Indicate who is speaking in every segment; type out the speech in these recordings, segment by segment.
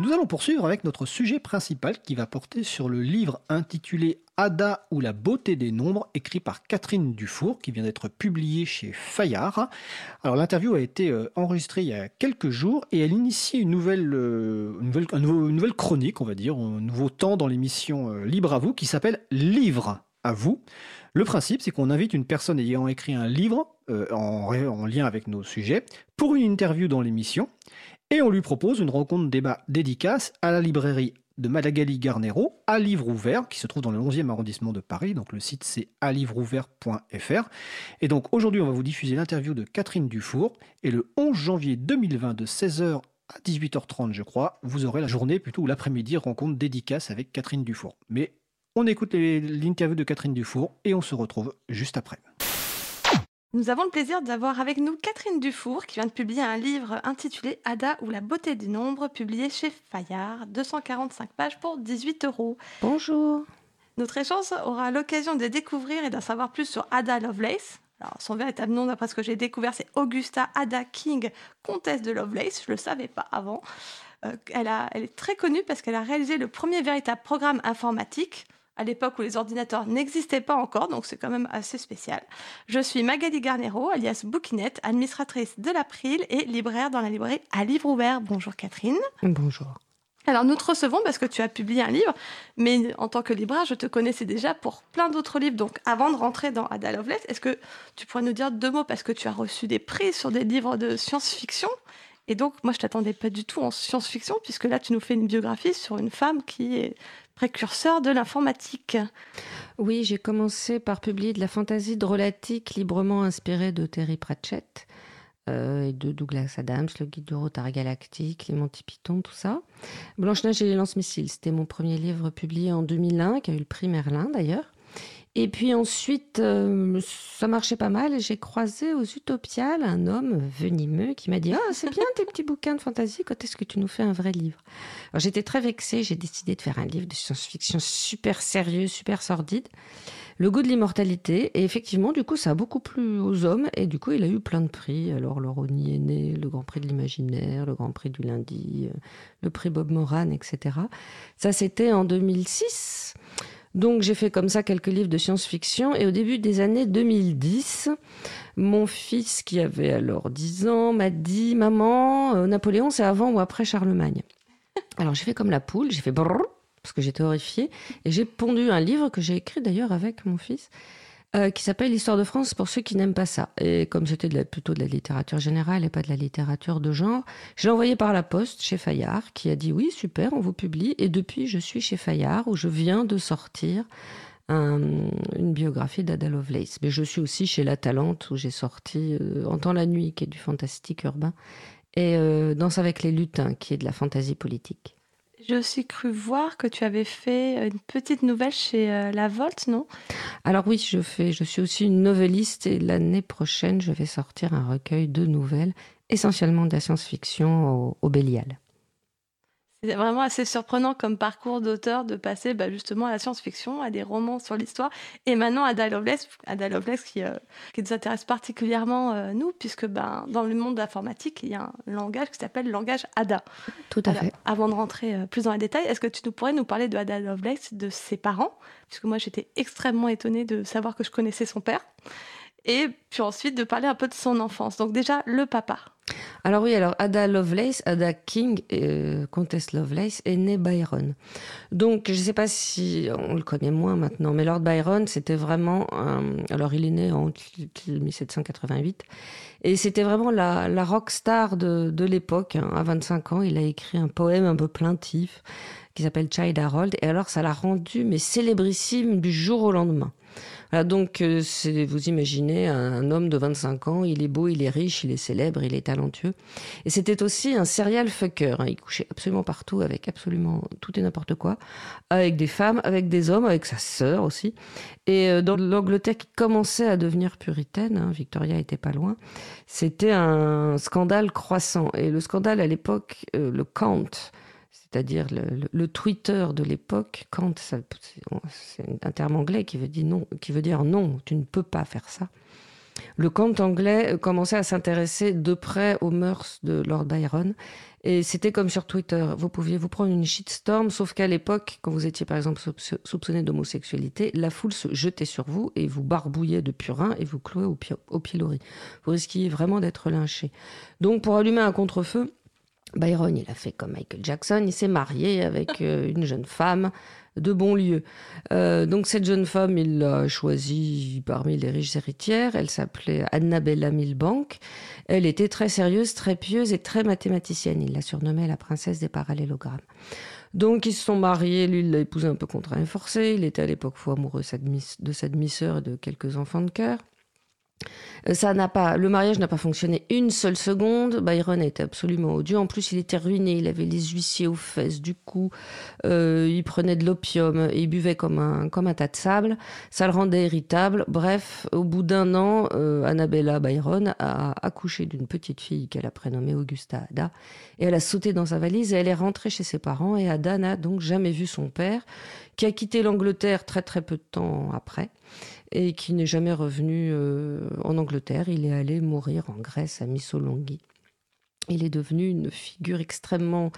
Speaker 1: Nous allons poursuivre avec notre sujet principal qui va porter sur le livre intitulé Ada ou la beauté des nombres, écrit par Catherine Dufour, qui vient d'être publié chez Fayard. Alors l'interview a été euh, enregistrée il y a quelques jours et elle initie une nouvelle, euh, chronique, on va dire, un nouveau temps dans l'émission euh, Libre à vous, qui s'appelle Livre à vous. Le principe, c'est qu'on invite une personne ayant écrit un livre en lien avec nos sujets pour une interview dans l'émission et on lui propose une rencontre débat dédicace à la librairie de Madagali Garnero à Livre Ouvert, qui se trouve dans le 11e arrondissement de Paris. Donc le site c'est alivreouvert.fr. Et donc aujourd'hui, on va vous diffuser l'interview de Catherine Dufour. Et le 11 janvier 2020, de 16h à 18h30, je crois, vous aurez la journée, plutôt ou l'après-midi, rencontre dédicace avec Catherine Dufour. Mais on écoute l'interview de Catherine Dufour et on se retrouve juste après.
Speaker 2: Nous avons le plaisir d'avoir avec nous Catherine Dufour qui vient de publier un livre intitulé Ada ou la beauté des nombres, publié chez Fayard, 245 pages pour 18 euros.
Speaker 3: Bonjour.
Speaker 2: Notre échange aura l'occasion de découvrir et d'en savoir plus sur Ada Lovelace. Alors, son véritable nom, d'après ce que j'ai découvert, c'est Augusta Ada King, comtesse de Lovelace. Je ne le savais pas avant. Euh, elle, elle est très connue parce qu'elle a réalisé le premier véritable programme informatique à l'époque où les ordinateurs n'existaient pas encore, donc c'est quand même assez spécial. Je suis Magali Garnero, alias Bouquinette, administratrice de l'April et libraire dans la librairie à livre ouvert. Bonjour Catherine.
Speaker 3: Bonjour.
Speaker 2: Alors nous te recevons parce que tu as publié un livre, mais en tant que libraire, je te connaissais déjà pour plein d'autres livres. Donc avant de rentrer dans Ada Lovelace, est-ce que tu pourrais nous dire deux mots parce que tu as reçu des prix sur des livres de science-fiction? Et donc, moi, je t'attendais pas du tout en science-fiction, puisque là, tu nous fais une biographie sur une femme qui est précurseur de l'informatique.
Speaker 3: Oui, j'ai commencé par publier de la fantaisie drôlatique librement inspirée de Terry Pratchett euh, et de Douglas Adams, le guide du retard galactique, les Monty Python, tout ça. Blanche-Neige et les lance-missiles, c'était mon premier livre publié en 2001, qui a eu le prix Merlin d'ailleurs. Et puis ensuite, euh, ça marchait pas mal j'ai croisé aux Utopiales un homme venimeux qui m'a dit Ah, c'est bien tes petits bouquins de fantaisie, quand est-ce que tu nous fais un vrai livre? J'étais très vexée, j'ai décidé de faire un livre de science-fiction super sérieux, super sordide. Le goût de l'immortalité. Et effectivement, du coup, ça a beaucoup plu aux hommes. Et du coup, il a eu plein de prix. Alors, le Rony est né, le Grand Prix de l'Imaginaire, le Grand Prix du Lundi, euh, le prix Bob Moran, etc. Ça, c'était en 2006. Donc j'ai fait comme ça quelques livres de science-fiction. Et au début des années 2010, mon fils qui avait alors 10 ans m'a dit "Maman, euh, Napoléon c'est avant ou après Charlemagne?" Alors j'ai fait comme la poule, j'ai fait brrr parce que j'étais horrifiée. Et j'ai pondu un livre que j'ai écrit d'ailleurs avec mon fils euh, qui s'appelle L'histoire de France pour ceux qui n'aiment pas ça. Et comme c'était plutôt de la littérature générale et pas de la littérature de genre, je l'ai envoyé par la poste chez Fayard, qui a dit oui, super, on vous publie. Et depuis, je suis chez Fayard, où je viens de sortir une biographie d'Ada Lovelace. Mais je suis aussi chez La Talente, où j'ai sorti euh, En temps la nuit, qui est du fantastique urbain, et euh, Danse avec les lutins, qui est de la fantaisie politique.
Speaker 2: J'ai aussi cru voir que tu avais fait une petite nouvelle chez euh, La Volte, non?
Speaker 3: Alors oui, je fais. Je suis aussi une novelliste et l'année prochaine, je vais sortir un recueil de nouvelles, essentiellement de la science-fiction au, au Bélial.
Speaker 2: C'est vraiment assez surprenant comme parcours d'auteur de passer bah, justement à la science-fiction, à des romans sur l'histoire, et maintenant à Ada Lovelace, Ada Lovelace qui, euh, qui nous intéresse particulièrement euh, nous, puisque ben, dans le monde de l'informatique, il y a un langage qui s'appelle le langage Ada.
Speaker 3: Tout à fait.
Speaker 2: Avant de rentrer euh, plus dans les détails, est-ce que tu nous pourrais nous parler de Ada Lovelace, de ses parents? Puisque moi j'étais extrêmement étonnée de savoir que je connaissais son père. Et puis ensuite de parler un peu de son enfance. Donc déjà, le papa.
Speaker 3: Alors oui, alors Ada Lovelace, Ada King, euh, comtesse Lovelace, est née Byron. Donc je ne sais pas si on le connaît moins maintenant, mais Lord Byron, c'était vraiment... alors il est né en 1788, et c'était vraiment la, la rock star de, de l'époque. Hein. À 25 ans, il a écrit un poème un peu plaintif qui s'appelle Child Harold, et alors ça l'a rendu mais célébrissime du jour au lendemain. Voilà, donc, euh, vous imaginez un, homme de 25 ans, il est beau, il est riche, il est célèbre, il est talentueux. Et c'était aussi un serial fucker. Hein. Il couchait absolument partout avec absolument tout et n'importe quoi, avec des femmes, avec des hommes, avec sa sœur aussi. Et euh, dans l'Angleterre qui commençait à devenir puritaine, hein, Victoria était pas loin, c'était un scandale croissant. Et le scandale à l'époque, euh, le Count, c'est-à-dire le, Twitter de l'époque, quand c'est un terme anglais qui veut dire non, tu ne peux pas faire ça. le camp anglais commençait à s'intéresser de près aux mœurs de Lord Byron. Et c'était comme sur Twitter. Vous pouviez vous prendre une shitstorm, sauf qu'à l'époque, quand vous étiez par exemple soupçonné d'homosexualité, la foule se jetait sur vous et vous barbouillait de purin et vous clouait au, au pilori. Vous risquiez vraiment d'être lynché. Donc pour allumer un contre-feu, Byron, il a fait comme Michael Jackson, il s'est marié avec euh, une jeune femme de bon lieu. Euh, donc cette jeune femme, il l'a choisie parmi les riches héritières. Elle s'appelait Annabella Milbank. Elle était très sérieuse, très pieuse et très mathématicienne. Il la surnommait la princesse des parallélogrammes. Donc ils se sont mariés, lui il l'a épousée un peu contraint et forcé, il était à l'époque fou amoureux de sa demi-sœur et de quelques enfants de cœur. Euh, ça n'a pas, le mariage n'a pas fonctionné une seule seconde. Byron était absolument odieux. En plus, il était ruiné. Il avait les huissiers aux fesses. Du coup, euh, il prenait de l'opium il buvait comme un, comme un tas de sable. Ça le rendait irritable. Bref, au bout d'un an, euh, Annabella Byron a accouché d'une petite fille qu'elle a prénommée Augusta Ada. Et elle a sauté dans sa valise et elle est rentrée chez ses parents. Et Ada n'a donc jamais vu son père, qui a quitté l'Angleterre très très peu de temps après et qui n'est jamais revenu euh, en Angleterre. Il est allé mourir en Grèce à Missolonghi. Il est devenu une figure extrêmement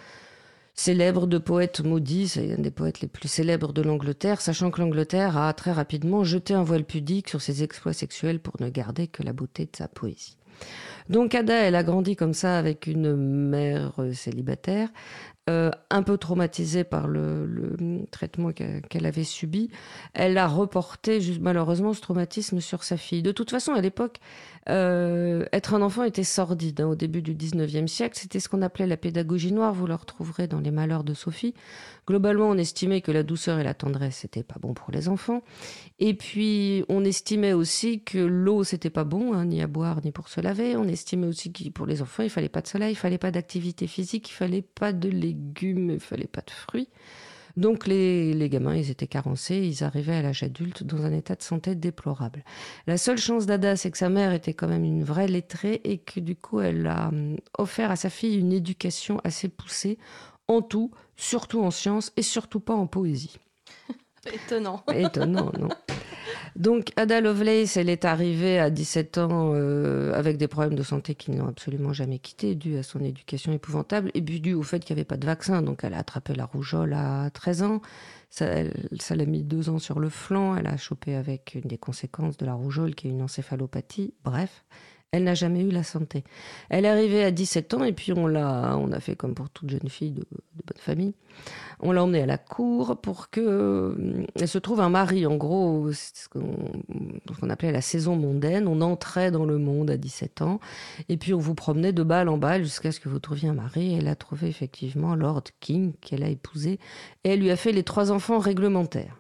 Speaker 3: célèbre de poète maudit, c'est un des poètes les plus célèbres de l'Angleterre, sachant que l'Angleterre a très rapidement jeté un voile pudique sur ses exploits sexuels pour ne garder que la beauté de sa poésie. Donc Ada, elle a grandi comme ça avec une mère euh, célibataire, euh, un peu traumatisée par le, traitement qu'elle avait subi, elle a reporté malheureusement ce traumatisme sur sa fille. De toute façon, à l'époque, euh, être un enfant était sordide. Hein, au début du 19e siècle, c'était ce qu'on appelait la pédagogie noire. Vous le retrouverez dans Les Malheurs de Sophie. Globalement, on estimait que la douceur et la tendresse, c'était pas bon pour les enfants. Et puis, on estimait aussi que l'eau, c'était pas bon, hein, ni à boire, ni pour se laver. On estimait aussi que pour les enfants, il fallait pas de soleil, il fallait pas d'activité physique, il fallait pas de lait légumes, il fallait pas de fruits. Donc les, les, gamins, ils étaient carencés, ils arrivaient à l'âge adulte dans un état de santé déplorable. La seule chance d'Ada, c'est que sa mère était quand même une vraie lettrée et que du coup, elle a hum, offert à sa fille une éducation assez poussée en tout, surtout en sciences et surtout pas en poésie.
Speaker 2: Étonnant.
Speaker 3: Étonnant, non. Donc Ada Lovelace, elle est arrivée à 17 ans euh, avec des problèmes de santé qui n'ont absolument jamais quitté, dû à son éducation épouvantable, et puis dû au fait qu'il n'y avait pas de vaccin. Donc elle a attrapé la rougeole à 13 ans. Ça, l'a mis deux ans sur le flanc. Elle a chopé avec une des conséquences de la rougeole, qui est une encéphalopathie. Bref, elle n'a jamais eu la santé. Elle est arrivée à 17 ans et puis on l'a, on a fait comme pour toute jeune fille de, bonne famille. On l'a emmenée à la cour pour que euh, elle se trouve un mari. En gros, c'est ce qu'on, appelait la saison mondaine. On entrait dans le monde à 17 ans et puis on vous promenait de balle en balle jusqu'à ce que vous trouviez un mari. Elle a trouvé effectivement Lord King qu'elle a épousé et elle lui a fait les trois enfants réglementaires.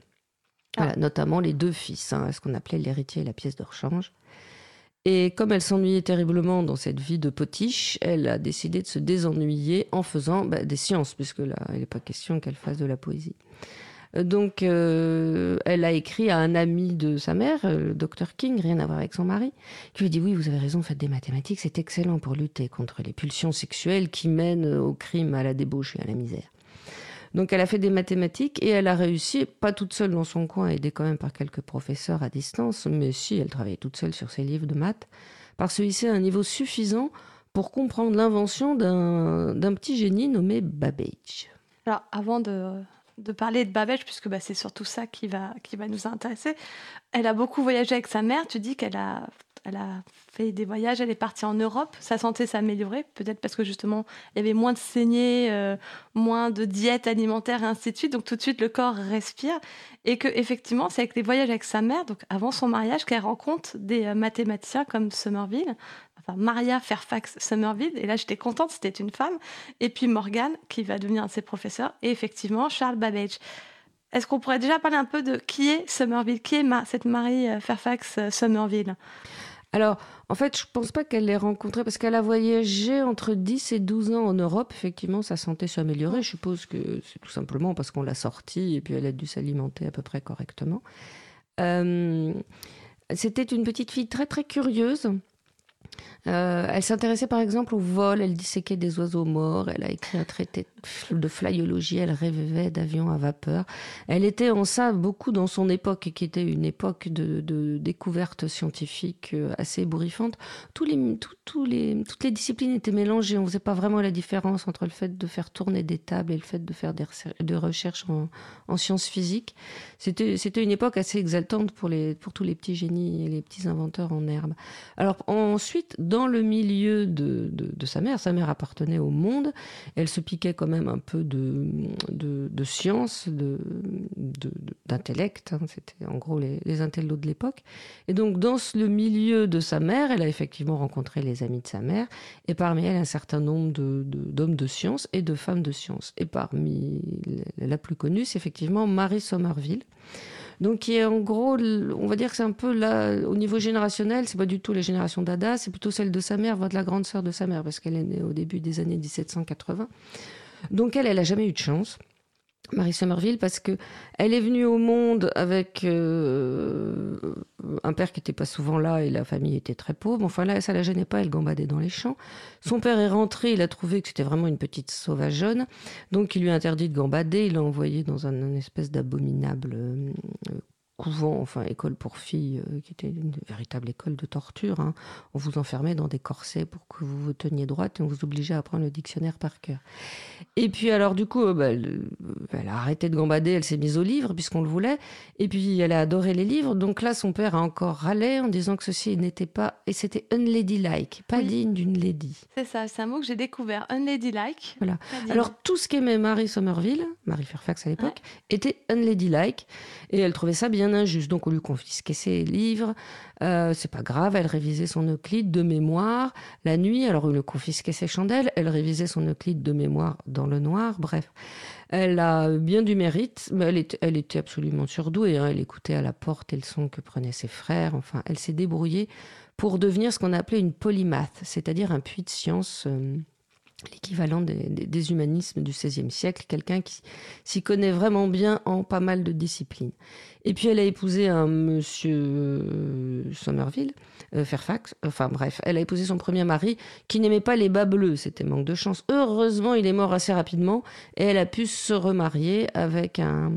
Speaker 3: Ah. notamment les deux fils, hein, ce qu'on appelait l'héritier et la pièce de rechange. Et comme elle s'ennuyait terriblement dans cette vie de potiche, elle a décidé de se désennuyer en faisant bah, des sciences, puisque là, il n'est pas question qu'elle fasse de la poésie. Euh, donc, euh, elle a écrit à un ami de sa mère, euh, le docteur King, rien à voir avec son mari, qui lui dit Oui, vous avez raison, faites des mathématiques, c'est excellent pour lutter contre les pulsions sexuelles qui mènent au crime, à la débauche et à la misère. Donc elle a fait des mathématiques et elle a réussi, pas toute seule dans son coin, aidée quand même par quelques professeurs à distance, mais si elle travaillait toute seule sur ses livres de maths, par se hisser à un niveau suffisant pour comprendre l'invention d'un petit génie nommé Babbage.
Speaker 2: Alors avant de, parler de Babbage, puisque bah, c'est surtout ça qui va, qui va nous intéresser, elle a beaucoup voyagé avec sa mère, tu dis qu'elle a elle a fait des voyages, elle est partie en Europe, sa santé s'est améliorée, peut-être parce que justement il y avait moins de saignées, euh, moins de diète alimentaire et ainsi de suite, donc tout de suite le corps respire. Et que effectivement c'est avec les voyages avec sa mère, donc avant son mariage, qu'elle rencontre des euh, mathématiciens comme Somerville, enfin Maria Fairfax Somerville, et là j'étais contente, c'était une femme, et puis Morgan qui va devenir un de ses professeurs, et effectivement Charles Babbage. Est-ce qu'on pourrait déjà parler un peu de qui est Somerville? Qui est cette Marie euh, Fairfax Somerville?
Speaker 3: Alors, en fait, je ne pense pas qu'elle l'ait rencontré parce qu'elle a voyagé entre 10 et 12 ans en Europe. Effectivement, sa santé s'est améliorée. Je suppose que c'est tout simplement parce qu'on l'a sortie et puis elle a dû s'alimenter à peu près correctement. Euh, c'était une petite fille très très curieuse. Euh, elle s'intéressait par exemple au vol, elle disséquait des oiseaux morts, elle a écrit un traité de de flyologie, elle rêvait d'avions à vapeur. Elle était en ça beaucoup dans son époque, qui était une époque de, de découvertes scientifiques euh, assez ébouriffantes. Tous les, toutes les disciplines étaient mélangées. On ne faisait pas vraiment la différence entre le fait de faire tourner des tables et le fait de faire des, de recherches en, en sciences physiques. C'était une époque assez exaltante pour, les, pour tous les petits génies et les petits inventeurs en herbe. Alors ensuite, dans le milieu de, de, sa mère, sa mère appartenait au monde, elle se piquait quand même un peu de, de, de science, d'intellect, hein, c'était en gros les, les intellos de l'époque. Et donc dans le milieu de sa mère, elle a effectivement rencontré les amis de sa mère, et parmi elles un certain nombre d'hommes de, de, science et de femmes de science. Et parmi la plus connue, c'est effectivement Marie Somerville. Donc, qui est en gros, on va dire que c'est un peu là, au niveau générationnel, c'est pas du tout la génération d'Ada, c'est plutôt celle de sa mère, voire de la grande sœur de sa mère, parce qu'elle est née au début des années 1780. Donc, elle, elle a jamais eu de chance. Marie Somerville parce que elle est venue au monde avec euh, un père qui n'était pas souvent là et la famille était très pauvre. Enfin là, ça la gênait pas, elle gambadait dans les champs. Son père est rentré, il a trouvé que c'était vraiment une petite sauvageonne, donc il lui a interdit de gambader. Il l'a envoyé dans un, une espèce d'abominable euh, couvent, enfin école pour filles, euh, qui était une véritable école de torture. Hein. On vous enfermait dans des corsets pour que vous vous teniez droite et on vous obligeait à apprendre le dictionnaire par cœur. Et puis alors du coup, euh, bah, elle, elle, a arrêté de gambader, elle s'est mise au livre puisqu'on le voulait. Et puis elle a adoré les livres. Donc là, son père a encore râlé en disant que ceci n'était pas et c'était unladylike, pas oui. digne d'une lady.
Speaker 2: C'est ça, c'est un mot que j'ai découvert, unladylike.
Speaker 3: Voilà. Alors tout ce qu'aimait Marie Somerville, Marie Fairfax à l'époque, ouais. était unladylike et elle trouvait ça bien injuste. Donc on lui confisquait ses livres. Euh, c'est pas grave, elle révisait son Euclide de mémoire la nuit. Alors on lui confisquait ses chandelles. Elle révisait son Euclide de mémoire dans le noir. Bref, elle a bien du mérite, mais elle était, elle était absolument surdouée. Hein. Elle écoutait à la porte et le son que prenaient ses frères. Enfin, elle s'est débrouillée pour devenir ce qu'on appelait une polymath, c'est-à-dire un puits de science. Euh, l'équivalent des, humanismes du XVIe siècle, quelqu'un qui s'y connaît vraiment bien en pas mal de disciplines. Et puis elle a épousé un monsieur Somerville, euh, Fairfax, enfin bref, elle a épousé son premier mari qui n'aimait pas les bas bleus, c'était manque de chance. Heureusement, il est mort assez rapidement et elle a pu se remarier avec un,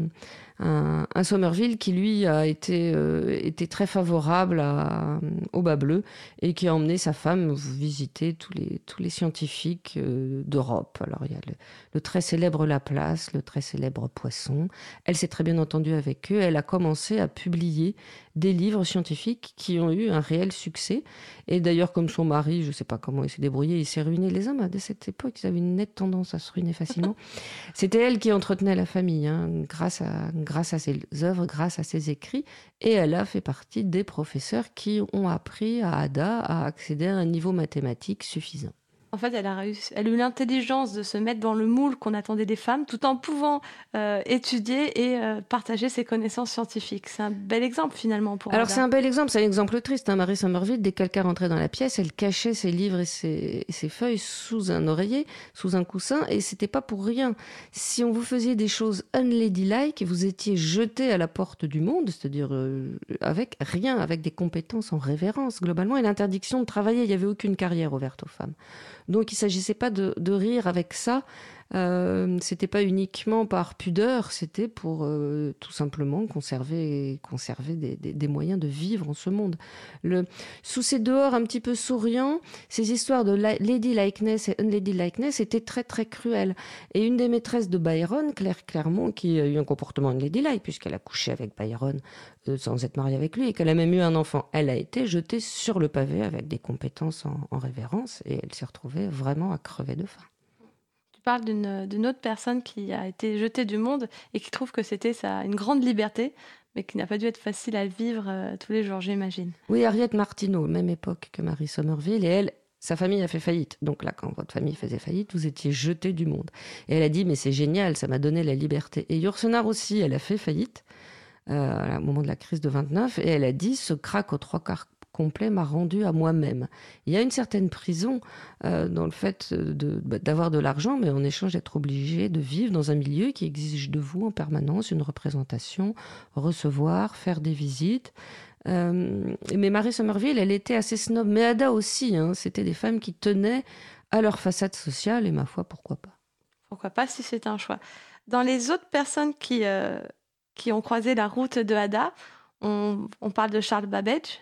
Speaker 3: un, un Somerville qui lui a été, euh, été très favorable à, au bas bleu et qui a emmené sa femme visiter tous les, tous les scientifiques euh, d'Europe. Alors il y a le, le, très célèbre Laplace, le très célèbre Poisson. Elle s'est très bien entendue avec eux. Elle a commencé à publier des livres scientifiques qui ont eu un réel succès. Et d'ailleurs, comme son mari, je ne sais pas comment il s'est débrouillé, il s'est ruiné. Les hommes, dès cette époque, ils avaient une nette tendance à se ruiner facilement. C'était elle qui entretenait la famille, hein, grâce, à, grâce à ses œuvres, grâce à ses écrits. Et elle a fait partie des professeurs qui ont appris à Ada à accéder à un niveau mathématique suffisant.
Speaker 2: En fait, elle a, réussi, elle a eu l'intelligence de se mettre dans le moule qu'on attendait des femmes, tout en pouvant euh, étudier et euh, partager ses connaissances scientifiques. C'est un bel exemple finalement pour.
Speaker 3: Alors c'est un bel exemple, c'est un exemple triste. Hein. Marie Somerville, dès que quelqu'un rentrait dans la pièce, elle cachait ses livres et ses, et ses, feuilles sous un oreiller, sous un coussin, et c'était pas pour rien. Si on vous faisait des choses unladylike, vous étiez jeté à la porte du monde, c'est-à-dire euh, avec rien, avec des compétences en révérence globalement, et l'interdiction de travailler. Il n'y avait aucune carrière ouverte aux femmes. Donc il ne s'agissait pas de, de, rire avec ça. Euh, c'était pas uniquement par pudeur, c'était pour euh, tout simplement conserver, conserver des, moyens de vivre en ce monde. Le, sous ces dehors un petit peu souriants, ces histoires de lady likeness et unlady likeness étaient très très cruelles. Et une des maîtresses de Byron, Claire Clermont, qui a eu un comportement unladylike puisqu'elle a couché avec Byron euh, sans être mariée avec lui et qu'elle a même eu un enfant, elle a été jetée sur le pavé avec des compétences en, en révérence et elle s'est retrouvée vraiment à crever de faim
Speaker 2: parle d'une autre personne qui a été jetée du monde et qui trouve que c'était une grande liberté, mais qui n'a pas dû être facile à vivre euh, tous les jours, j'imagine.
Speaker 3: Oui, Harriet Martineau, même époque que Marie Somerville, et elle, sa famille a fait faillite. Donc là, quand votre famille faisait faillite, vous étiez jeté du monde. Et elle a dit, mais c'est génial, ça m'a donné la liberté. Et Yourcenar aussi, elle a fait faillite. Euh, au moment de la crise de 29, et elle a dit ce crack aux trois quarts complet m'a rendu à moi-même. Il y a une certaine prison euh, dans le fait d'avoir de, l'argent, mais en échange d'être obligé de vivre dans un milieu qui exige de vous en permanence une représentation, recevoir, faire des visites. Euh, mais Marie Somerville, elle était assez snob, mais Ada aussi. Hein, C'était des femmes qui tenaient à leur façade sociale, et ma foi, pourquoi pas
Speaker 2: pourquoi pas si c'est un choix. Dans les autres personnes qui, qui ont croisé la route de Ada, on, parle de Charles Babbage.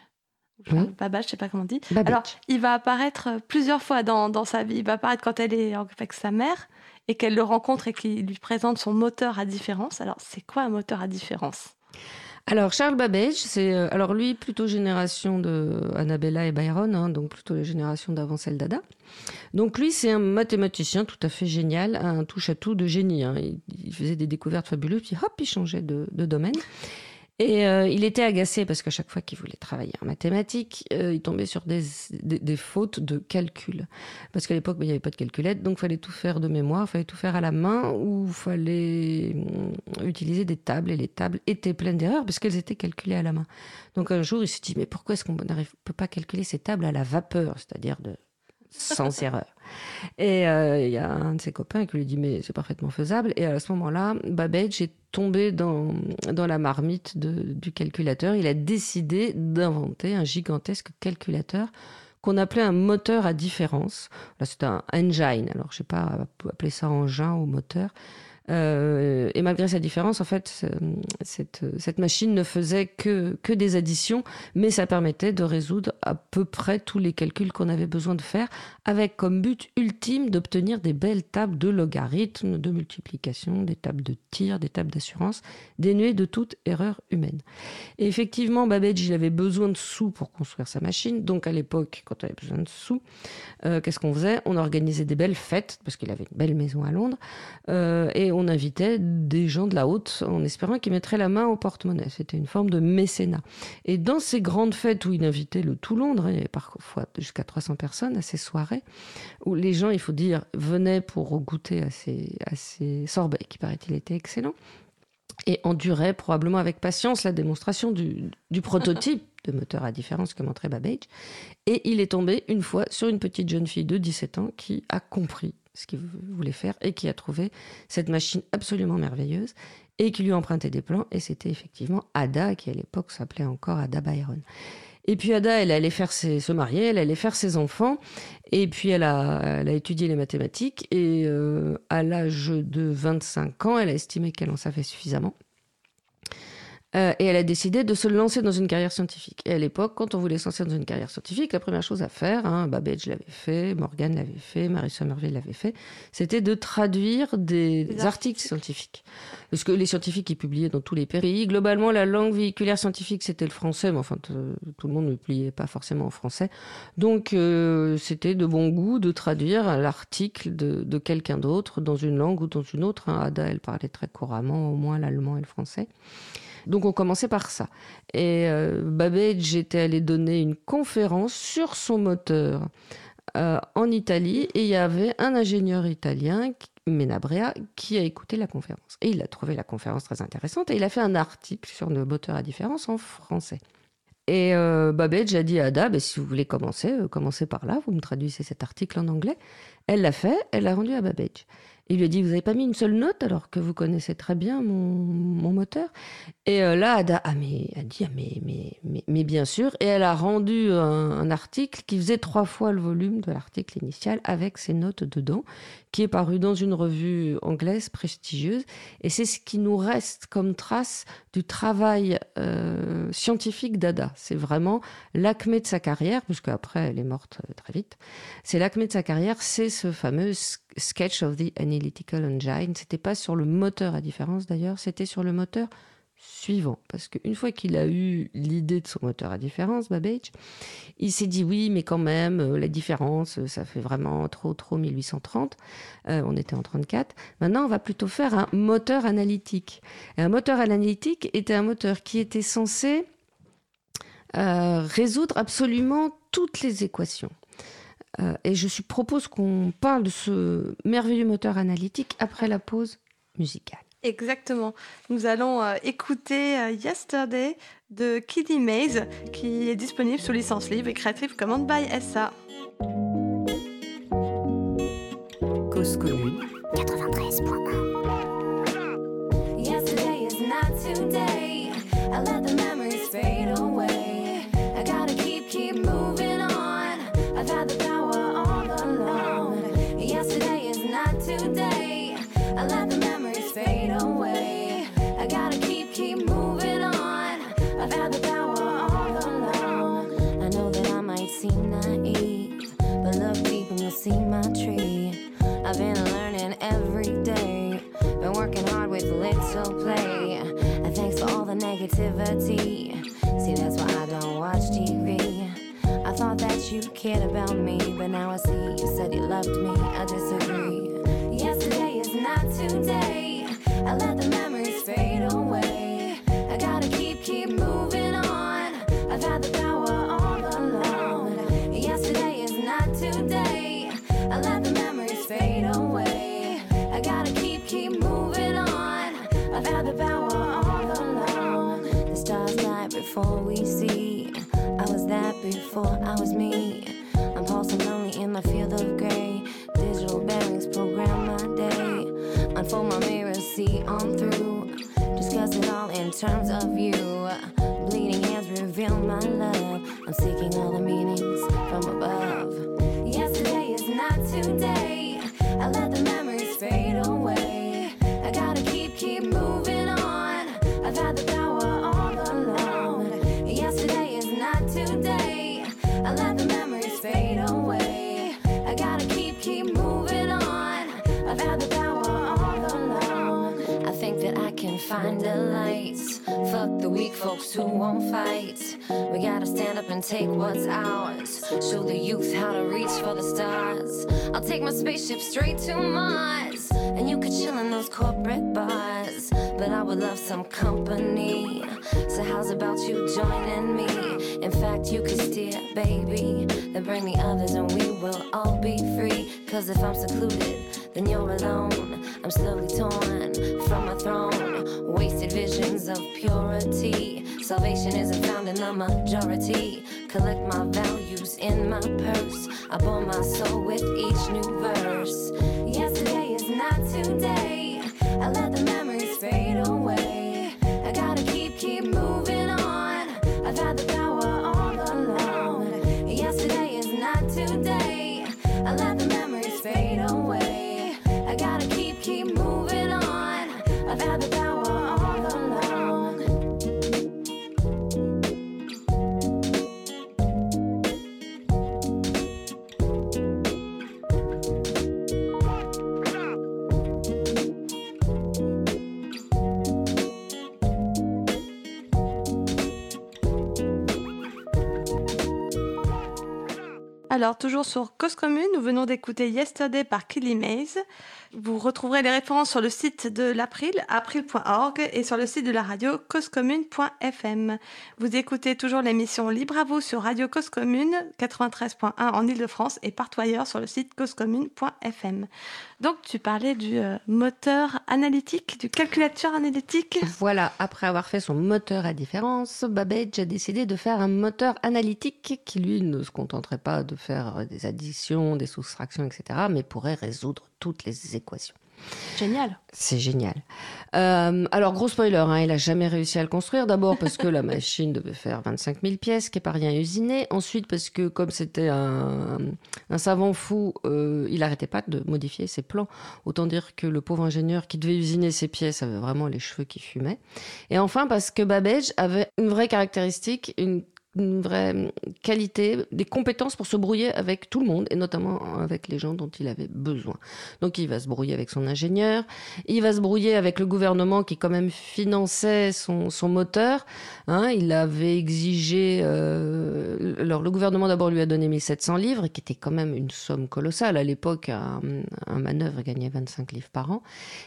Speaker 2: Charles Babbage, je sais pas comment on dit. Alors, il va apparaître plusieurs fois dans, dans, sa vie. Il va apparaître quand elle est avec sa mère et qu'elle le rencontre et qu'il lui présente son moteur à différence. Alors, c'est quoi un moteur à différence?
Speaker 3: Alors Charles Babbage, c'est euh, alors lui plutôt génération de Annabella et Byron, hein, donc plutôt la génération d'avant celle d'Ada. Donc lui c'est un mathématicien tout à fait génial, un touche à tout de génie. Hein. Il, faisait des découvertes fabuleuses, puis hop il changeait de, de domaine. Et euh, il était agacé parce qu'à chaque fois qu'il voulait travailler en mathématiques, euh, il tombait sur des, des, fautes de calcul. Parce qu'à l'époque, bah, il n'y avait pas de calculette, donc il fallait tout faire de mémoire, il fallait tout faire à la main ou il fallait mm, utiliser des tables. Et les tables étaient pleines d'erreurs parce qu'elles étaient calculées à la main. Donc un jour, il s'est dit, mais pourquoi est-ce qu'on ne peut pas calculer ces tables à la vapeur, c'est-à-dire de sans erreur? Et euh, il y a un de ses copains qui lui dit mais c'est parfaitement faisable. Et à ce moment-là, Babbage est tombé dans, dans la marmite du calculateur. Il a décidé d'inventer un gigantesque calculateur qu'on appelait un moteur à différence. Là, c'est un engine. Alors, je sais pas appeler ça engin ou moteur. Euh, et malgré sa différence, en fait, cette, machine ne faisait que, que des additions, mais ça permettait de résoudre à peu près tous les calculs qu'on avait besoin de faire, avec comme but ultime d'obtenir des belles tables de logarithmes, de multiplication, des tables de tir, des tables d'assurance, dénuées de toute erreur humaine. Et effectivement, Babbage, il avait besoin de sous pour construire sa machine. Donc à l'époque, quand on avait besoin de sous, euh, qu'est-ce qu'on faisait? On organisait des belles fêtes, parce qu'il avait une belle maison à Londres, euh, et on invitait des gens de la haute en espérant qu'ils mettraient la main au porte-monnaie. C'était une forme de mécénat. Et dans ces grandes fêtes où il invitait le tout Londres, il y avait parfois jusqu'à 300 personnes à ces soirées, où les gens, il faut dire, venaient pour goûter à ces, sorbets qui, paraît-il, étaient excellents et enduraient probablement avec patience la démonstration du, du prototype de moteur à différence que montrait Babbage. Et il est tombé une fois sur une petite jeune fille de 17 ans qui a compris ce qu'il voulait faire et qui a trouvé cette machine absolument merveilleuse et qui lui a emprunté des plans. Et c'était effectivement Ada, qui à l'époque s'appelait encore Ada Byron. Et puis Ada, elle allait faire se marier, elle allait faire ses enfants, et puis elle a, elle a étudié les mathématiques, et euh, à l'âge de 25 ans, elle a estimé qu'elle en savait suffisamment euh, et elle a décidé de se lancer dans une carrière scientifique. Et à l'époque, quand on voulait se lancer dans une carrière scientifique, la première chose à faire, hein, Babbage l'avait fait, Morgan l'avait fait, Marie Somerville l'avait fait, c'était de traduire des, articles. scientifiques. Parce que les scientifiques, ils publiaient dans tous les pays. Globalement, la langue véhiculaire scientifique, c'était le français, mais enfin, tout le monde ne pliait pas forcément en français. Donc, euh, c'était de bon goût de traduire l'article de, de quelqu'un d'autre dans une langue ou dans une autre. Hein. Ada, elle parlait très couramment, au moins l'allemand et le français. Donc on commençait par ça. Et euh, Babbage était allé donner une conférence sur son moteur euh, en Italie et il y avait un ingénieur italien, Menabrea, qui a écouté la conférence. Et il a trouvé la conférence très intéressante et il a fait un article sur le moteur à différence en français. Et euh, Babbage a dit à Ada, bah, si vous voulez commencer, commencez par là, vous me traduisez cet article en anglais. Elle l'a fait, elle l'a rendu à Babbage. Il lui a dit, vous n'avez pas mis une seule note alors que vous connaissez très bien mon, moteur Et euh, là, Ada a dit, ah, mais, mais, mais, bien sûr. Et elle a rendu un, article qui faisait trois fois le volume de l'article initial avec ses notes dedans, qui est paru dans une revue anglaise prestigieuse. Et c'est ce qui nous reste comme trace du travail euh, scientifique d'Ada. C'est vraiment l'acmé de sa carrière, puisque après elle est morte euh, très vite. C'est l'acmé de sa carrière, c'est ce fameux Sketch of the Analytical Engine. C'était pas sur le moteur à différence d'ailleurs, c'était sur le moteur suivant. Parce qu'une fois qu'il a eu l'idée de son moteur à différence, Babbage, il s'est dit oui, mais quand même, euh, la différence, ça fait vraiment trop, trop 1830. Euh, on était en 34. Maintenant, on va plutôt faire un moteur analytique. Un moteur analytique était un moteur qui était censé euh, résoudre absolument toutes les équations. Euh, et je propose qu'on parle de ce merveilleux moteur analytique après la pause musicale.
Speaker 2: Exactement. Nous allons euh, écouter euh, Yesterday de Kiddy Maze qui est disponible sous licence libre et Creative Commons by SA.
Speaker 4: Cause commune 93.1 Yesterday is not today. I let the memories fade away. I gotta keep, keep moving on. I've had the power all alone. Yesterday is not today. seem naive, but love deep and you'll see my tree. I've been learning every day, been working hard with little play. And thanks for all the negativity. See, that's why I don't watch TV. I thought that you cared about me, but now I see you said you loved me. I disagree. Yesterday is not today. I let the memories fade away. I gotta keep, keep moving on. I've had the before we see. I was that before I was me. I'm pulsing lonely in my field of gray. Digital bearings program my day. Unfold my mirror, see on through. Discuss it all in terms of you. Bleeding hands reveal my love. I'm seeking all the meanings from above. Yesterday is not today. I let the memories fade away. Find a light. Fuck the weak folks who won't fight. We gotta stand up and take what's ours. Show the youth how to reach for the stars. I'll take my spaceship straight to Mars. And you could chill in those corporate bars. But I would love some company. So, how's about you joining me? In fact, you could steer, baby. Then bring the others and we will all be free. Cause if I'm secluded, then you're alone. I'm slowly torn from my throne. Wasted visions of purity. Salvation isn't found in the majority. Collect my values in my purse. I bore my soul with each new verse. Yesterday is not today. I let the memories fade away. I gotta keep, keep moving on. I've had the
Speaker 2: Alors, toujours sur Cause Commune, nous venons d'écouter Yesterday par Killy Maze. Vous retrouverez les références sur le site de l'April, april.org, et sur le site de la radio causecommune.fm. Vous écoutez toujours l'émission Libre à vous sur Radio Cause Commune 93.1 en Ile-de-France et partout ailleurs sur le site causecommune.fm. Donc, tu parlais du euh, moteur analytique, du calculateur analytique.
Speaker 3: Voilà, après avoir fait son moteur à différence, Babbage a décidé de faire un moteur analytique qui, lui, ne se contenterait pas de faire des additions, des soustractions, etc., mais pourrait résoudre toutes les équations.
Speaker 2: Génial.
Speaker 3: C'est génial. Euh, alors, gros spoiler, hein, il a jamais réussi à le construire. D'abord parce que la machine devait faire 25 000 pièces, qui n'est pas rien à usiner. Ensuite parce que comme c'était un, un savant fou, euh, il n'arrêtait pas de modifier ses plans. Autant dire que le pauvre ingénieur qui devait usiner ses pièces avait vraiment les cheveux qui fumaient. Et enfin parce que Babbage avait une vraie caractéristique, une une vraie qualité, des compétences pour se brouiller avec tout le monde, et notamment avec les gens dont il avait besoin. Donc il va se brouiller avec son ingénieur, il va se brouiller avec le gouvernement qui quand même finançait son, son moteur. Hein, il avait exigé... Euh, alors le gouvernement d'abord lui a donné 1700 livres, qui était quand même une somme colossale. À l'époque, un, manœuvre gagnait 25 livres par an.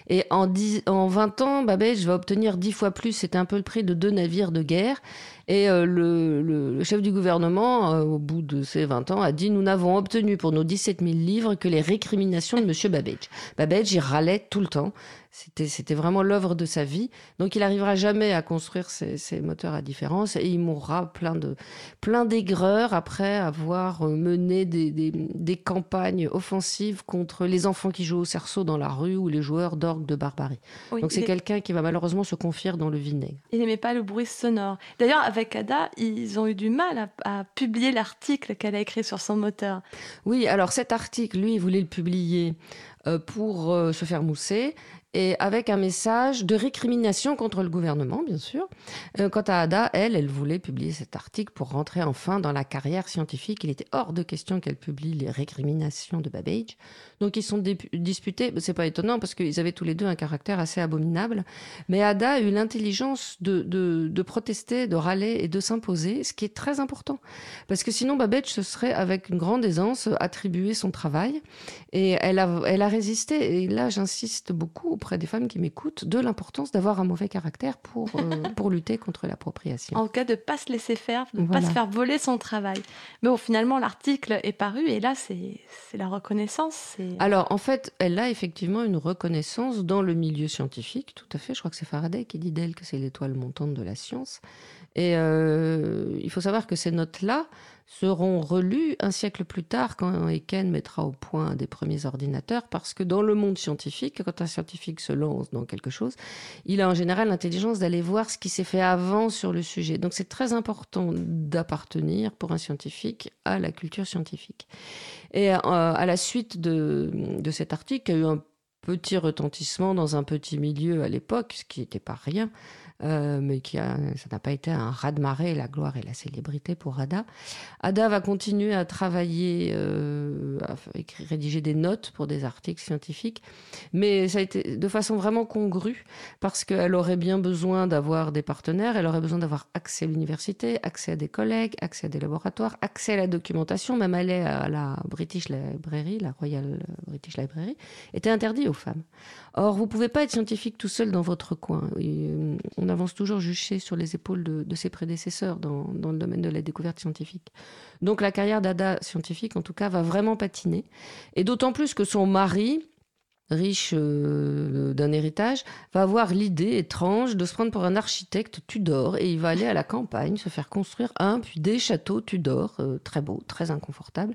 Speaker 3: Et en, 10, en 20 ans, Babbage va obtenir 10 fois plus. C'était un peu le prix de deux navires de guerre. Et euh, le, chef du gouvernement, euh, au bout de ces 20 ans, a dit Nous n'avons obtenu pour nos 17 000 livres que les récriminations de M. Babbage. Babbage, il râlait tout le temps. C'était, c'était vraiment l'œuvre de sa vie. Donc, il n'arrivera jamais à construire ses, ses, moteurs à différence et il mourra plein, de, plein d'aigreur après avoir mené des, des, des, campagnes offensives contre les enfants qui jouent au cerceau dans la rue ou les joueurs d'orgue de barbarie. Oui, Donc, c'est est... quelqu'un qui va malheureusement se confier dans le vinaigre.
Speaker 2: Il n'aimait pas le bruit sonore. D'ailleurs, avec Ada, ils ont eu du mal à, à publier l'article qu'elle a écrit sur son moteur.
Speaker 3: Oui, alors cet article, lui, il voulait le publier euh, pour euh, se faire mousser et avec un message de récrimination contre le gouvernement, bien sûr. Euh, quant à Ada, elle, elle voulait publier cet article pour rentrer enfin dans la carrière scientifique. Il était hors de question qu'elle publie les récriminations de Babbage. Donc ils sont disputés, c'est pas étonnant parce qu'ils avaient tous les deux un caractère assez abominable. Mais Ada a eu l'intelligence de, de, protester, de râler et de s'imposer, ce qui est très important. Parce que sinon, Babbage se serait, avec une grande aisance, attribué son travail. Et elle a, elle a résisté. Et là, j'insiste beaucoup auprès des femmes qui m'écoutent de l'importance d'avoir un mauvais caractère pour, euh, pour lutter contre l'appropriation.
Speaker 2: En cas de ne pas se laisser faire, de ne pas se faire voler son travail. Mais bon, finalement, l'article est paru et là, c'est la reconnaissance.
Speaker 3: Alors, en fait, elle a effectivement une reconnaissance dans le milieu scientifique, tout à fait. Je crois que c'est Faraday qui dit d'elle que c'est l'étoile montante de la science. Et euh, il faut savoir que ces notes-là seront relues un siècle plus tard quand Eken mettra au point des premiers ordinateurs, parce que dans le monde scientifique, quand un scientifique se lance dans quelque chose, il a en général l'intelligence d'aller voir ce qui s'est fait avant sur le sujet. Donc c'est très important d'appartenir pour un scientifique à la culture scientifique. Et euh, à la suite de, de cet article, il y a eu un petit retentissement dans un petit milieu à l'époque, ce qui n'était pas rien. Euh, mais qui ça n'a pas été un raz-de-marée, la gloire et la célébrité pour Ada. Ada va continuer à travailler, euh, à rédiger des notes pour des articles scientifiques, mais ça a été de façon vraiment congrue, parce qu'elle aurait bien besoin d'avoir des partenaires, elle aurait besoin d'avoir accès à l'université, accès à des collègues, accès à des laboratoires, accès à la documentation, même aller à la British Library, la Royal British Library, était interdit aux femmes. Or, vous pouvez pas être scientifique tout seul dans votre coin. Euh, on avance toujours juché sur les épaules de, ses prédécesseurs dans, le domaine de la découverte scientifique. Donc la carrière d'Ada scientifique, en tout cas, va vraiment patiner. Et d'autant plus que son mari, riche euh, d'un héritage, va avoir l'idée étrange de se prendre pour un architecte Tudor et il va aller à la campagne se faire construire un puis des châteaux Tudor, euh, très beaux, très inconfortables.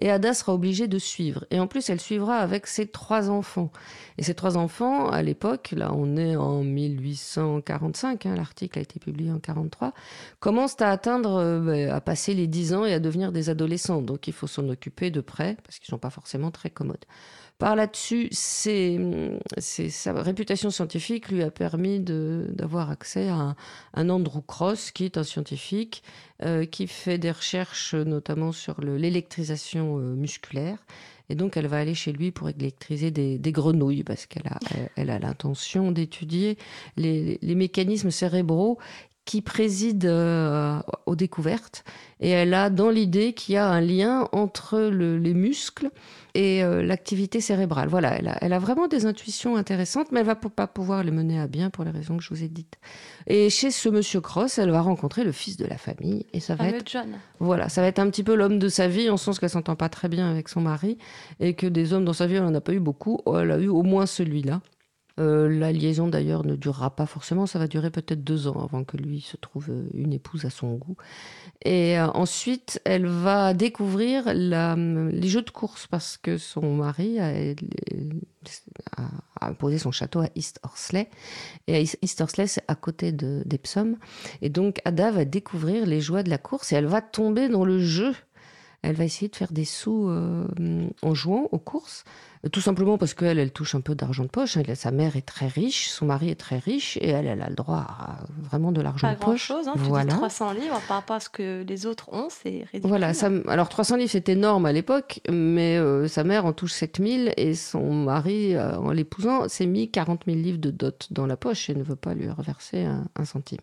Speaker 3: Et Ada sera obligée de suivre. Et en plus, elle suivra avec ses trois enfants. Et ces trois enfants, à l'époque, là on est en 1845, hein, l'article a été publié en 43, commencent à atteindre, euh, bah, à passer les 10 ans et à devenir des adolescents. Donc il faut s'en occuper de près parce qu'ils ne sont pas forcément très commodes. Par là-dessus, sa réputation scientifique lui a permis d'avoir accès à un, Andrew Cross, qui est un scientifique euh, qui fait des recherches notamment sur l'électrisation euh, musculaire. Et donc, elle va aller chez lui pour électriser des, grenouilles parce qu'elle a, elle, a l'intention d'étudier les, mécanismes cérébraux qui président euh, aux découvertes. Et elle a dans l'idée qu'il y a un lien entre les muscles et euh, l'activité cérébrale. Voilà, elle a, vraiment des intuitions intéressantes, mais elle va pas pouvoir les mener à bien pour les raisons que je vous ai dites. Et chez ce monsieur Cross, elle va rencontrer le fils de la famille, et ça va être
Speaker 2: John.
Speaker 3: Voilà, ça va être un petit peu l'homme de sa vie, en sens qu'elle s'entend pas très bien avec son mari, et que des hommes dans sa vie, elle n'en a pas eu beaucoup. Elle a eu au moins celui-là. Euh, la liaison d'ailleurs ne durera pas forcément, ça va durer peut-être deux ans avant que lui se trouve euh, une épouse à son goût. Et euh, ensuite, elle va découvrir les jeux de course parce que son mari a, posé son château à East Horsley. Et East Horsley, c'est à côté d'Epsom. Et donc, Ada va découvrir les joies de la course et elle va tomber dans le jeu. Elle va essayer de faire des sous en jouant aux courses. Tout simplement parce qu'elle, elle touche un peu d'argent de poche. sa mère est très riche, son mari est très riche, et elle, elle a le droit à vraiment de l'argent de poche.
Speaker 2: Chose, hein, voilà. 300 livres par rapport à ce que les autres ont, c'est ridicule.
Speaker 3: Voilà, alors 300 livres, c'est énorme à l'époque, mais euh, sa mère en touche 7000 et son mari, euh, en l'épousant, s'est mis 40 000 livres de dot dans la poche et ne veut pas lui reverser un, centime.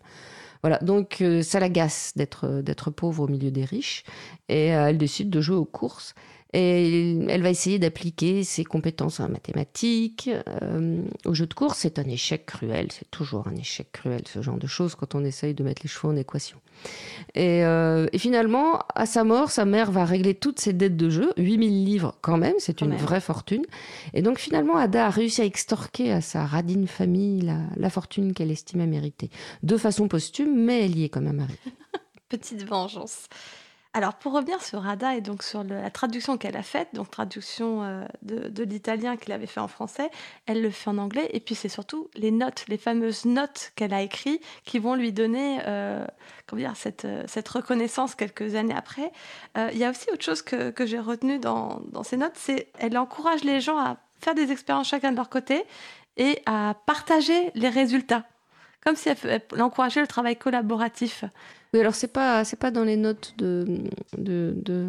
Speaker 3: Voilà, donc euh, ça l'agace d'être d'être pauvre au milieu des riches et elle décide de jouer aux courses. Et elle va essayer d'appliquer ses compétences en mathématiques euh, au jeu de course. C'est un échec cruel, c'est toujours un échec cruel, ce genre de choses, quand on essaye de mettre les chevaux en équation. Et, euh, finalement, à sa mort, sa mère va régler toutes ses dettes de jeu, 8000 livres quand même, c'est une vraie fortune. Et donc finalement, Ada a réussi à extorquer à sa radine famille la, la fortune qu'elle estimait mériter. De façon posthume, mais elle y est quand même arrivée.
Speaker 2: Petite vengeance. Alors, pour revenir sur Ada et donc sur la traduction qu'elle a faite, donc traduction euh, de, l'italien qu'il avait fait en français, elle le fait en anglais. Et puis, c'est surtout les notes, les fameuses notes qu'elle a écrites qui vont lui donner euh, comment dire, cette, euh, cette, reconnaissance quelques années après. Il y a aussi autre chose que, j'ai retenu dans, ces notes, c'est elle encourage les gens à faire des expériences chacun de leur côté et à partager les résultats, comme si elle encourageait le travail collaboratif.
Speaker 3: Oui, alors c'est pas c'est pas dans les notes de, de, de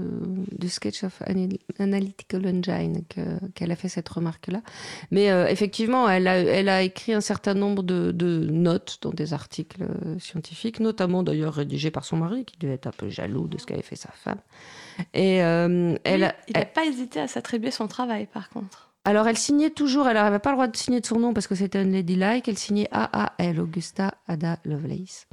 Speaker 3: du sketch of Analytical Engine qu'elle a fait cette remarque-là, mais euh, effectivement, elle a elle a écrit un certain nombre de, de notes dans des articles euh, scientifiques, notamment d'ailleurs rédigés par son mari, qui devait être un peu jaloux de ce qu'avait fait sa femme. Et euh, elle,
Speaker 2: a, il n'a pas hésité à s'attribuer son travail, par contre.
Speaker 3: Alors, elle signait toujours, elle n'avait pas le droit de signer de son nom parce que c'était un ladylike, elle signait AAL, Augusta Ada Lovelace.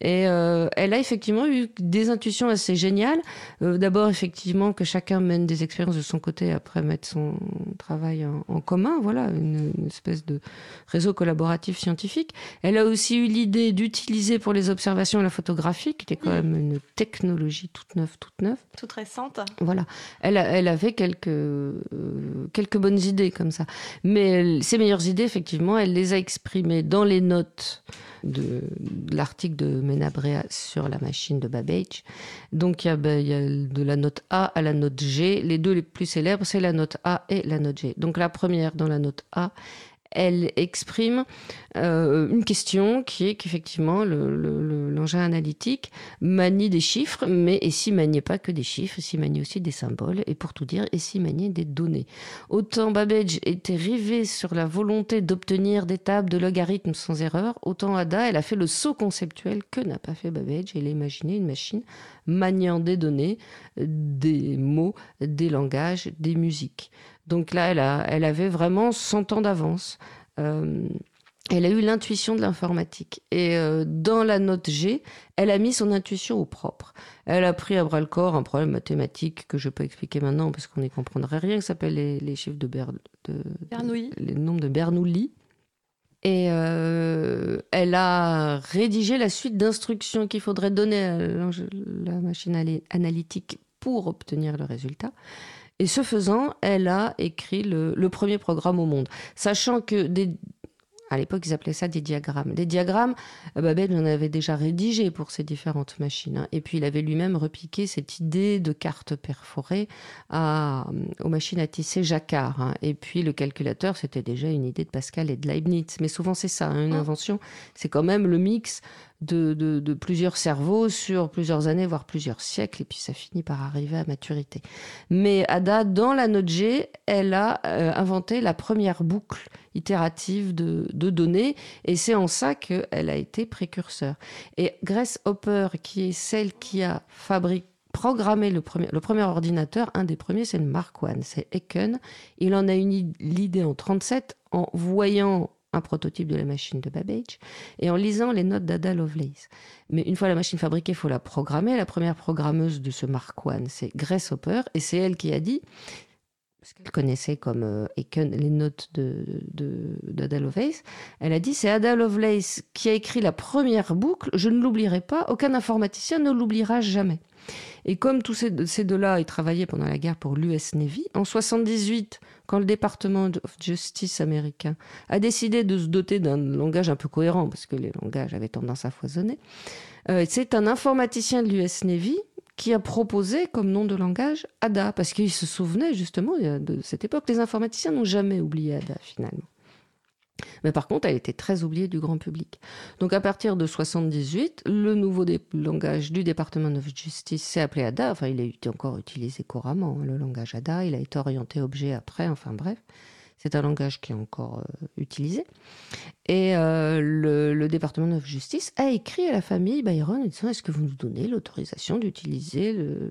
Speaker 3: Et euh, elle a effectivement eu des intuitions assez géniales. Euh, D'abord, effectivement, que chacun mène des expériences de son côté, après mettre son travail en, en commun, voilà, une, une, espèce de réseau collaboratif scientifique. Elle a aussi eu l'idée d'utiliser pour les observations la photographie, qui était quand même une technologie toute neuve, toute neuve.
Speaker 2: Toute récente.
Speaker 3: Voilà. Elle, avait quelques, euh, quelques idées comme ça. Mais ses meilleures idées, effectivement, elle les a exprimées dans les notes de, l'article de Menabrea sur la machine de Babbage. Donc ben, il y, a, de la note A à la note G. Les deux les plus célèbres, c'est la note A et la note G. Donc la première dans la note A, elle exprime euh, une question qui est qu'effectivement l'engin le, le, analytique manie des chiffres, mais et s'il maniait pas que des chiffres, s'il maniait aussi des symboles, et pour tout dire, et s'il maniait des données. Autant Babbage était rivé sur la volonté d'obtenir des tables de logarithmes sans erreur, autant Ada, elle a fait le saut conceptuel que n'a pas fait Babbage, elle a imaginé une machine maniant des données, des mots, des langages, des musiques. Donc là, elle, a, elle avait vraiment 100 ans d'avance. Euh, elle a eu l'intuition de l'informatique. Et euh, dans la note G, elle a mis son intuition au propre. Elle a pris à bras le corps un problème mathématique que je peux expliquer maintenant parce qu'on n'y comprendrait rien, qui s'appelle les, les, chiffres de, Ber, de,
Speaker 2: Bernoulli.
Speaker 3: De, les nombres de Bernoulli. Et euh, elle a rédigé la suite d'instructions qu'il faudrait donner à la machine analytique pour obtenir le résultat. Et ce faisant, elle a écrit le, le, premier programme au monde, sachant que des, à l'époque, ils appelaient ça des diagrammes. Des diagrammes, Babel en avait déjà rédigé pour ces différentes machines. Hein. Et puis, il avait lui-même repiqué cette idée de carte perforée à, aux machines à tisser jacquard. Hein. Et puis, le calculateur, c'était déjà une idée de Pascal et de Leibniz. Mais souvent, c'est ça, hein, une invention. C'est quand même le mix de, plusieurs cerveaux sur plusieurs années, voire plusieurs siècles, et puis ça finit par arriver à maturité. Mais Ada, dans la note G, elle a euh, inventé la première boucle itérative de, de données, et c'est en ça qu'elle a été précurseur. Et Grace Hopper, qui est celle qui a fabriqué programmé le premier, le premier ordinateur, un des premiers, c'est le Mark I, c'est Eken. Il en a eu l'idée en 37 en voyant un prototype de la machine de Babbage, et en lisant les notes d'Ada Lovelace. Mais une fois la machine fabriquée, il faut la programmer. La première programmeuse de ce Mark I, c'est Grace Hopper, et c'est elle qui a dit, parce qu'elle connaissait comme euh, Aiken les notes d'Ada de, de, Lovelace, elle a dit, c'est Ada Lovelace qui a écrit la première boucle, je ne l'oublierai pas, aucun informaticien ne l'oubliera jamais. Et comme tous ces, deux-là, ils travaillaient pendant la guerre pour l'US Navy, en 78, quand le département de justice américain a décidé de se doter d'un langage un peu cohérent, parce que les langages avaient tendance à foisonner, euh, c'est un informaticien de l'US Navy qui a proposé comme nom de langage ADA, parce qu'il se souvenait justement de cette époque. Les informaticiens n'ont jamais oublié ADA finalement. Mais par contre, elle était très oubliée du grand public. Donc à partir de 78, le nouveau langage du département de justice s'est appelé ADA. Enfin, il a été encore utilisé couramment, hein, le langage ADA. Il a été orienté objet après, enfin bref. C'est un langage qui est encore euh, utilisé. Et euh, le, département de justice a écrit à la famille Byron en disant Est-ce que vous nous donnez l'autorisation d'utiliser le,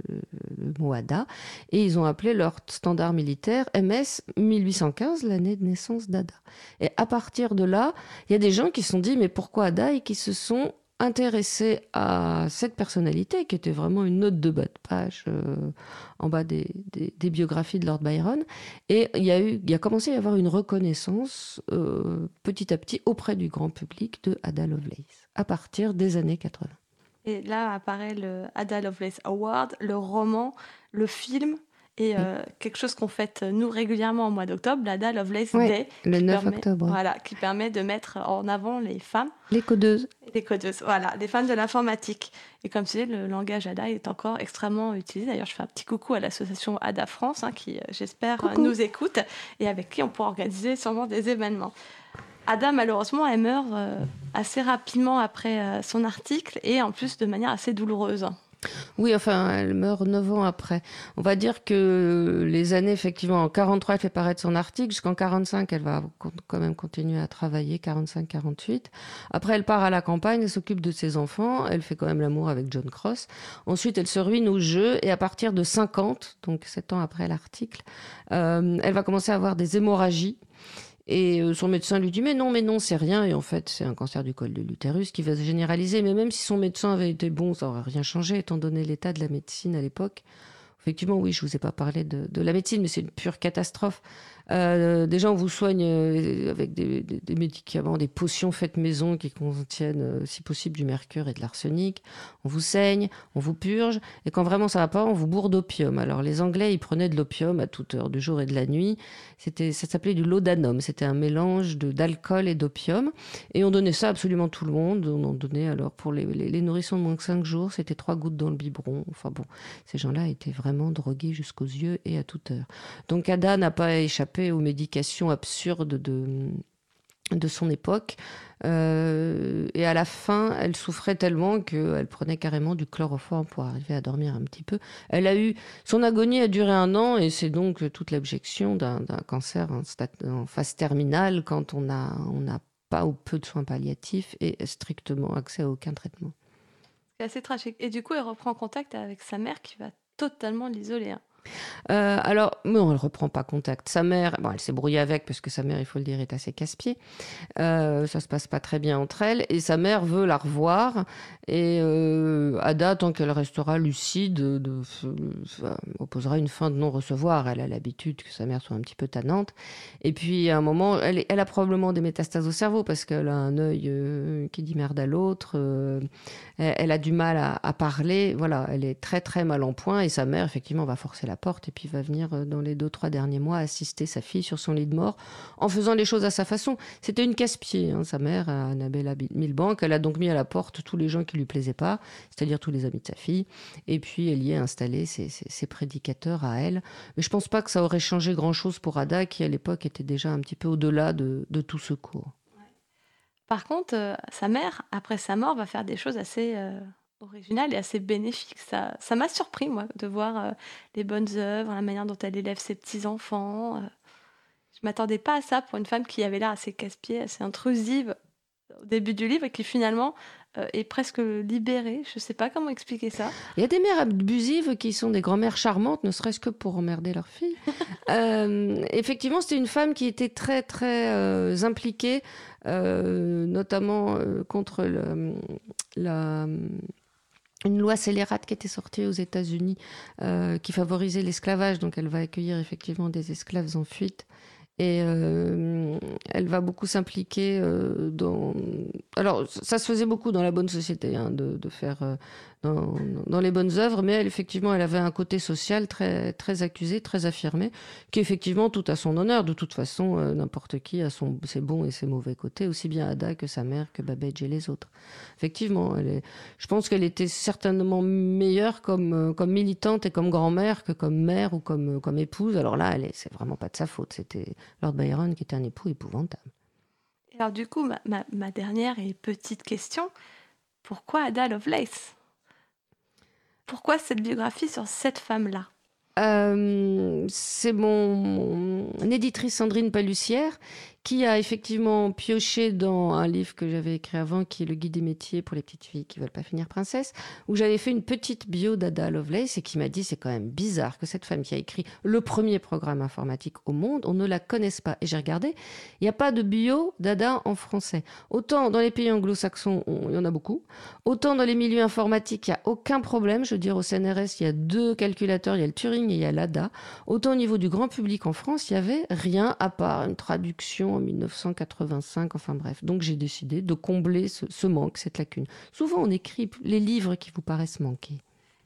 Speaker 3: le, mot ADA Et ils ont appelé leur standard militaire MS 1815, l'année de naissance d'ADA. Et à partir de là, il y a des gens qui se sont dit Mais pourquoi ADA Et qui se sont intéressé à cette personnalité qui était vraiment une note de bas de page euh, en bas des, biographies de Lord Byron. Et il y a eu il y a commencé à y avoir une reconnaissance euh, petit à petit auprès du grand public de Ada Lovelace à partir des années 80
Speaker 2: et là apparaît le Ada Lovelace Award le roman le film et euh, quelque chose qu'on fête nous régulièrement au mois d'octobre, l'Ada Lovelace
Speaker 3: oui,
Speaker 2: Day.
Speaker 3: Le 9
Speaker 2: permet,
Speaker 3: octobre.
Speaker 2: Voilà, qui permet de mettre en avant les femmes.
Speaker 3: Les codeuses.
Speaker 2: Les codeuses, voilà, les femmes de l'informatique. Et comme tu sais, le langage ADA est encore extrêmement utilisé. D'ailleurs, je fais un petit coucou à l'association ADA France, hein, qui, j'espère, nous écoute et avec qui on pourra organiser sûrement des événements. Ada, malheureusement, elle meurt euh, assez rapidement après euh, son article et en plus de manière assez douloureuse.
Speaker 3: Oui, enfin, elle meurt neuf ans après. On va dire que les années, effectivement, en 43, elle fait paraître son article. Jusqu'en 45, elle va quand même continuer à travailler, 45-48. Après, elle part à la campagne, elle s'occupe de ses enfants. Elle fait quand même l'amour avec John Cross. Ensuite, elle se ruine au jeu. Et à partir de 50, donc sept ans après l'article, euh, elle va commencer à avoir des hémorragies. Et euh, son médecin lui dit mais non, mais non, c'est rien. Et en fait, c'est un cancer du col de l'utérus qui va se généraliser. Mais même si son médecin avait été bon, ça aurait rien changé étant donné l'état de la médecine à l'époque. Effectivement, oui, je vous ai pas parlé de la médecine, mais c'est une pure catastrophe. Euh, déjà, on vous soigne euh, avec des, médicaments, des potions faites maison qui contiennent, euh, si possible, du mercure et de l'arsenic. On vous saigne, on vous purge, et quand vraiment ça va pas, on vous bourre d'opium. Alors, les Anglais, ils prenaient de l'opium à toute heure du jour et de la nuit. C'était, ça s'appelait du laudanum. C'était un mélange de, d'alcool et d'opium. Et on donnait ça absolument tout le monde. On en donnait alors pour les, les, nourrissons de moins que 5 jours, c'était trois gouttes dans le biberon. Enfin bon, ces gens-là étaient vraiment drogués jusqu'aux yeux et à toute heure. Donc, Ada n'a pas échappé aux médications absurdes de, de son époque. Euh, et à la fin, elle souffrait tellement qu'elle prenait carrément du chloroforme pour arriver à dormir un petit peu. Elle a eu son agonie a duré un an et c'est donc toute l'objection d'un cancer en, phase terminale quand on a on n'a pas ou peu de soins palliatifs et strictement accès à aucun traitement.
Speaker 2: C'est assez tragique. Et du coup, elle reprend contact avec sa mère qui va totalement l'isoler. Hein.
Speaker 3: Euh, alors, non, elle reprend pas contact. Sa mère, bon, elle s'est brouillée avec parce que sa mère, il faut le dire, est assez casse-pied. Euh, ça se passe pas très bien entre elles. Et sa mère veut la revoir. Et euh, Ada, tant qu'elle restera lucide, de, de, de, opposera une fin de non-recevoir. Elle a l'habitude que sa mère soit un petit peu tannante. Et puis, à un moment, elle, a probablement des métastases au cerveau parce qu'elle a un œil euh, qui dit merde à l'autre. Euh, elle, elle, a du mal à, à, parler. Voilà, elle est très, très mal en point. Et sa mère, effectivement, va forcer la porte et puis va venir euh, dans les deux, trois derniers mois assister sa fille sur son lit de mort en faisant les choses à sa façon. C'était une casse-pied, hein, sa mère, Annabella Milbank. Elle a donc mis à la porte tous les gens qui lui plaisaient pas, c'est-à-dire tous les amis de sa fille. Et puis elle y a installé ses, prédicateurs à elle. Mais je pense pas que ça aurait changé grand-chose pour Ada, qui à l'époque était déjà un petit peu au-delà de, de, tout secours.
Speaker 2: Par contre, euh, sa mère, après sa mort, va faire des choses assez euh, originales et assez bénéfiques. Ça, ça m'a surpris, moi, de voir euh, les bonnes œuvres, la manière dont elle élève ses petits-enfants. Euh. je m'attendais pas à ça pour une femme qui avait l'air assez casse-pied, assez intrusive au début du livre et qui finalement euh, est presque libérée. Je ne sais pas comment expliquer ça.
Speaker 3: Il y a des mères abusives qui sont des grand-mères charmantes, ne serait-ce que pour emmerder leur fille. euh, effectivement, c'était une femme qui était très, très euh, impliquée, euh, notamment euh, contre le, la une loi scélérate qui était sortie aux États-Unis euh, qui favorisait l'esclavage. Donc, elle va accueillir effectivement des esclaves en fuite. Et euh, elle va beaucoup s'impliquer euh, dans. Alors, ça se faisait beaucoup dans la bonne société, hein, de, faire dans, les bonnes œuvres, mais elle, effectivement, elle avait un côté social très, très accusé, très affirmé, qui effectivement tout à son honneur. De toute façon, euh, n'importe qui a son, ses bons et ses mauvais côtés, aussi bien Ada que sa mère, que Babbage et les autres. Effectivement, je pense qu'elle était certainement meilleure comme, euh, comme militante et comme grand-mère que comme mère ou comme, comme épouse. Alors là, elle est, c'est vraiment pas de sa faute. C'était Lord Byron qui était un époux épouvantable.
Speaker 2: Alors du coup, ma, ma, ma dernière et petite question, pourquoi Ada Lovelace? Pourquoi cette biographie sur cette femme-là?
Speaker 3: Euh, C'est mon, mon, éditrice Sandrine Palussière qui a effectivement pioché dans un livre que j'avais écrit avant, qui est Le guide des métiers pour les petites filles qui veulent pas finir princesse, où j'avais fait une petite bio d'Ada Lovelace et qui m'a dit c'est quand même bizarre que cette femme qui a écrit le premier programme informatique au monde, on ne la connaisse pas. Et j'ai regardé, il n'y a pas de bio d'Ada en français. Autant dans les pays anglo-saxons, il y en a beaucoup, autant dans les milieux informatiques, il n'y a aucun problème. Je veux dire, au CNRS, il y a deux calculateurs, il y a le Turing et il y a l'ADA. Autant au niveau du grand public en France, il n'y avait rien à part une traduction en 1985, enfin bref. Donc j'ai décidé de combler ce, manque, cette lacune. Souvent on écrit les livres qui vous paraissent manquer.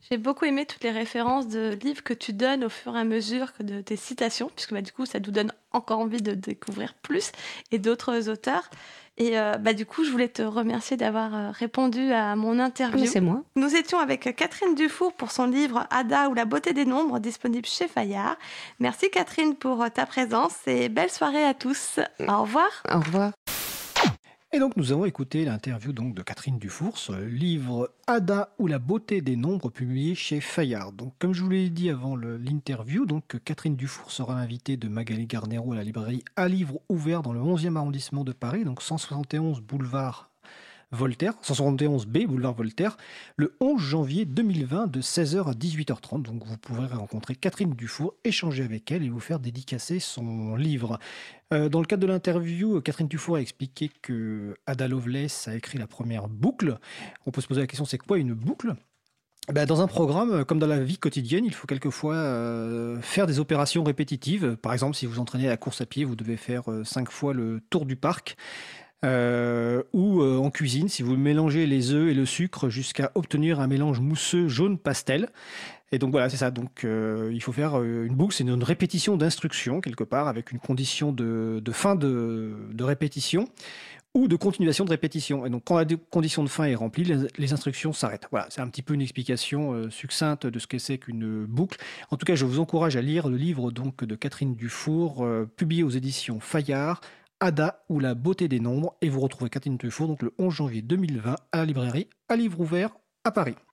Speaker 2: J'ai beaucoup aimé toutes les références de livres que tu donnes au fur et à mesure de tes citations, puisque bah, du coup ça nous donne encore envie de découvrir plus et d'autres auteurs. Et euh, bah, du coup, je voulais te remercier d'avoir euh, répondu à mon interview.
Speaker 3: C'est moi.
Speaker 2: Nous étions avec Catherine Dufour pour son livre Ada ou la beauté des nombres, disponible chez Fayard. Merci Catherine pour ta présence et belle soirée à tous. Au revoir.
Speaker 3: Au revoir.
Speaker 1: Et donc nous avons écouté l'interview donc de Catherine Dufour livre Ada ou la beauté des nombres publié chez Fayard. Donc comme je vous l'ai dit avant l'interview, donc Catherine Dufour sera l'invitée de Magali Garnero à la librairie à livre ouvert dans le 11e arrondissement de Paris, donc 171 boulevard Voltaire, 171B, boulevard Voltaire, le 11 janvier 2020 de 16h à 18h30. Donc vous pourrez rencontrer Catherine Dufour, échanger avec elle et vous faire dédicacer son livre. Euh, dans le cadre de l'interview, Catherine Dufour a expliqué que Ada a écrit la première boucle. On peut se poser la question, c'est quoi une boucle? Ben, dans un programme, comme dans la vie quotidienne, il faut quelquefois euh, faire des opérations répétitives. Par exemple, si vous entraînez à la course à pied, vous devez faire euh, cinq fois le tour du parc. Euh, ou euh, en cuisine, si vous mélangez les œufs et le sucre jusqu'à obtenir un mélange mousseux jaune pastel. Et donc voilà, c'est ça. Donc euh, il faut faire une boucle, c'est une, répétition d'instruction quelque part avec une condition de, fin de, répétition ou de continuation de répétition. Et donc quand la condition de fin est remplie, les, instructions s'arrêtent. Voilà, c'est un petit peu une explication succincte de ce que c'est qu'une boucle. En tout cas, je vous encourage à lire le livre donc de Catherine Dufour, publié aux éditions Fayard, Ada ou la beauté des nombres et vous retrouvez Catherine Dufour donc le 11 janvier 2020 à la librairie à livre ouvert à Paris.